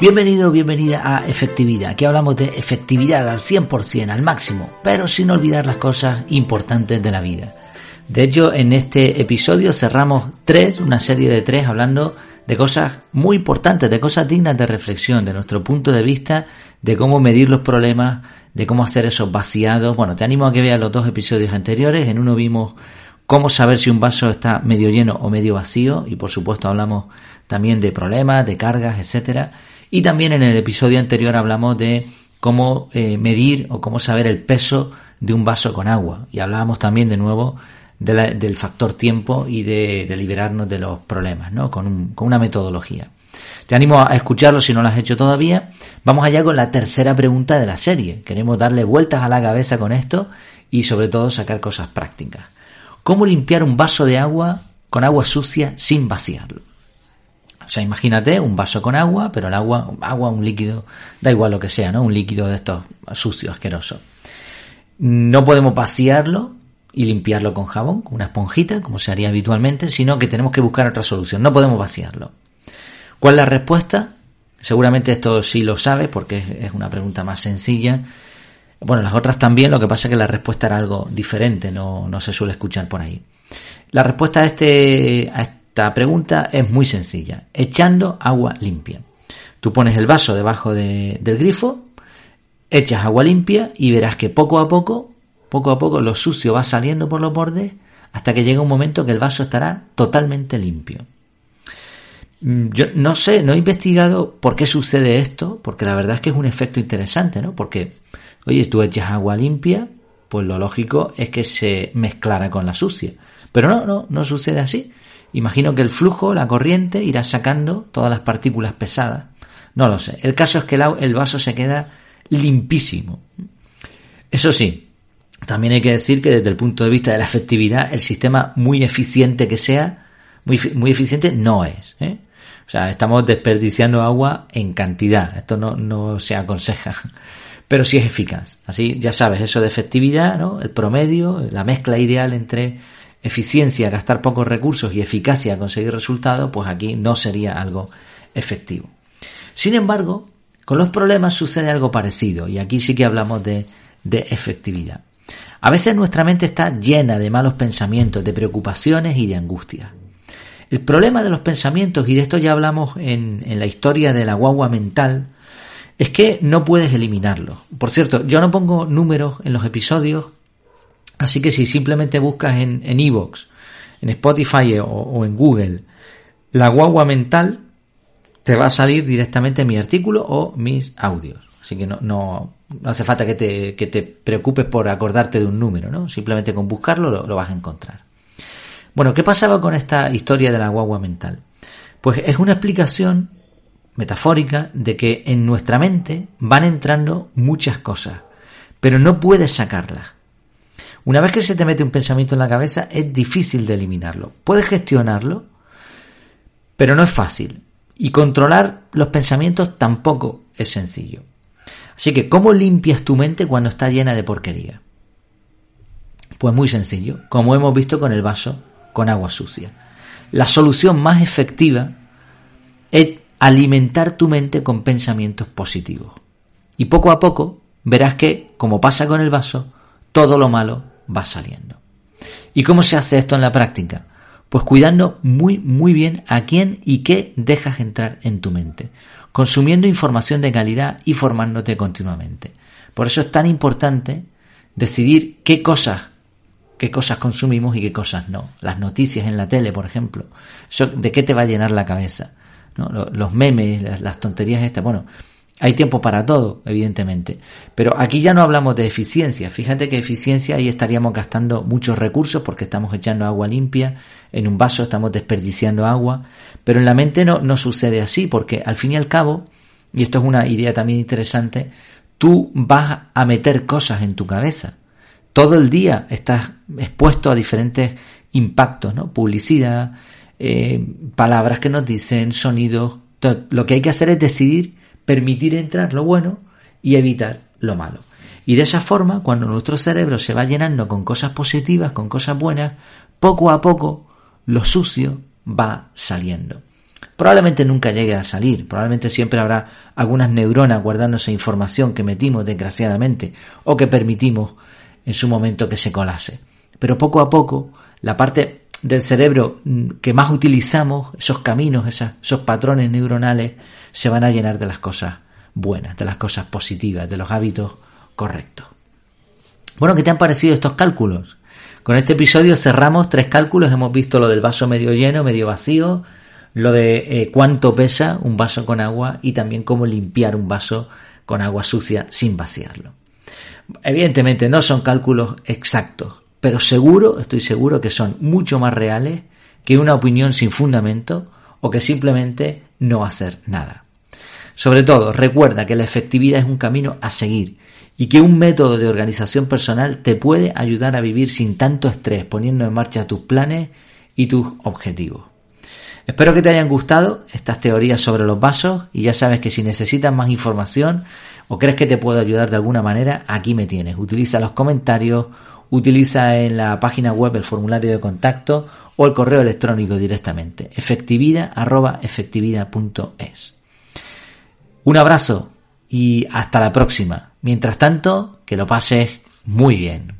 Bienvenido, bienvenida a Efectividad. Aquí hablamos de efectividad al 100%, al máximo, pero sin olvidar las cosas importantes de la vida. De hecho, en este episodio cerramos tres, una serie de tres, hablando de cosas muy importantes, de cosas dignas de reflexión, de nuestro punto de vista, de cómo medir los problemas, de cómo hacer esos vaciados. Bueno, te animo a que veas los dos episodios anteriores. En uno vimos cómo saber si un vaso está medio lleno o medio vacío y por supuesto hablamos también de problemas, de cargas, etcétera. Y también en el episodio anterior hablamos de cómo eh, medir o cómo saber el peso de un vaso con agua y hablábamos también de nuevo del factor tiempo y de, liberarnos de los problemas, ¿no? Con, con una metodología. Te animo a escucharlo si no lo has hecho todavía. Vamos allá con la tercera pregunta de la serie. Queremos darle vueltas a la cabeza con esto y sobre todo sacar cosas prácticas. ¿Cómo limpiar un vaso de agua con agua sucia sin vaciarlo? O sea, imagínate un vaso con agua, pero el agua, agua, un líquido, da igual lo que sea, ¿no? Un líquido de estos sucios, asquerosos. No podemos vaciarlo y limpiarlo con jabón, con una esponjita, como se haría habitualmente, sino que tenemos que buscar otra solución. No podemos vaciarlo. ¿Cuál es la respuesta? Seguramente esto sí lo sabes porque es una pregunta más sencilla. Bueno, las otras también, lo que pasa es que la respuesta era algo diferente, no, no se suele escuchar por ahí. La respuesta a, este, esta pregunta es muy sencilla, echando agua limpia. Tú pones el vaso debajo del grifo, echas agua limpia y verás que poco a poco poco a poco lo sucio va saliendo por los bordes hasta que llega un momento que el vaso estará totalmente limpio. Mm, yo no sé, no he investigado por qué sucede esto, porque la verdad es que es un efecto interesante, ¿no? Porque, oye, tú echas agua limpia, pues lo lógico es que se mezclara con la sucia. Pero no, no, no sucede así. Imagino que el flujo, la corriente, irá sacando todas las partículas pesadas. No lo sé. El caso es que el vaso se queda limpísimo. Eso sí, también hay que decir que desde el punto de vista de la efectividad, el sistema muy eficiente que sea, muy, eficiente no es. ¿eh? O sea, estamos desperdiciando agua en cantidad. Esto no, no se aconseja. Pero sí es eficaz. Así, ya sabes, eso de efectividad, ¿no? El promedio, la mezcla ideal entre eficiencia, gastar pocos recursos y eficacia, conseguir resultados, pues aquí no sería algo efectivo. Sin embargo, con los problemas sucede algo parecido y aquí sí que hablamos de, de efectividad. A veces nuestra mente está llena de malos pensamientos, de preocupaciones y de angustias. El problema de los pensamientos, y de esto ya hablamos en, la historia de la guagua mental, es que no puedes eliminarlos. Por cierto, yo no pongo números en los episodios, así que si simplemente buscas en Evox, en, Spotify o, en Google, la guagua mental, te va a salir directamente mi artículo o mis audios. Así que no, no, no hace falta que te, que te, preocupes por acordarte de un número, ¿no? Simplemente con buscarlo lo, vas a encontrar. Bueno, ¿qué pasaba con esta historia de la guagua mental? Pues es una explicación metafórica de que en nuestra mente van entrando muchas cosas, pero no puedes sacarlas. Una vez que se te mete un pensamiento en la cabeza, es difícil de eliminarlo. Puedes gestionarlo, pero no es fácil. Y controlar los pensamientos tampoco es sencillo. Así que, ¿cómo limpias tu mente cuando está llena de porquería? Pues muy sencillo, como hemos visto con el vaso con agua sucia. La solución más efectiva es alimentar tu mente con pensamientos positivos. Y poco a poco verás que, como pasa con el vaso, todo lo malo va saliendo. ¿Y cómo se hace esto en la práctica? Pues cuidando muy, muy bien a quién y qué dejas entrar en tu mente consumiendo información de calidad y formándote continuamente. Por eso es tan importante decidir qué cosas, qué cosas consumimos y qué cosas no. Las noticias en la tele, por ejemplo, ¿de qué te va a llenar la cabeza? Los memes, las, las tonterías estas. Bueno, hay tiempo para todo, evidentemente. Pero aquí ya no hablamos de eficiencia. Fíjate que eficiencia ahí estaríamos gastando muchos recursos porque estamos echando agua limpia en un vaso, estamos desperdiciando agua. Pero en la mente no, no sucede así porque al fin y al cabo, y esto es una idea también interesante, tú vas a meter cosas en tu cabeza. Todo el día estás expuesto a diferentes impactos, ¿no? Publicidad, eh, palabras que nos dicen, sonidos. Lo que hay que hacer es decidir permitir entrar lo bueno y evitar lo malo. Y de esa forma, cuando nuestro cerebro se va llenando con cosas positivas, con cosas buenas, poco a poco lo sucio va saliendo. probablemente nunca llegue a salir, probablemente siempre habrá algunas neuronas guardándose información que metimos desgraciadamente o que permitimos en su momento que se colase. Pero poco a poco, la parte del cerebro mm, que más utilizamos, esos caminos, esos patrones neuronales, se van a llenar de las cosas buenas, de las cosas positivas, de los hábitos correctos. Bueno, ¿qué te han parecido estos cálculos? Con este episodio cerramos tres cálculos, hemos visto lo del vaso medio lleno, medio vacío, lo de eh, cuánto pesa un vaso con agua y también cómo limpiar un vaso con agua sucia sin vaciarlo. Evidentemente no son cálculos exactos, pero seguro, estoy seguro que son mucho más reales que una opinión sin fundamento o que simplemente no hacer nada. Sobre todo, recuerda que la efectividad es un camino a seguir y que un método de organización personal te puede ayudar a vivir sin tanto estrés, poniendo en marcha tus planes y tus objetivos. Espero que te hayan gustado estas teorías sobre los vasos y ya sabes que si necesitas más información o crees que te puedo ayudar de alguna manera, aquí me tienes. Utiliza los comentarios utiliza en la página web el formulario de contacto o el correo electrónico directamente. efectividad Un abrazo y hasta la próxima. Mientras tanto, que lo pases muy bien.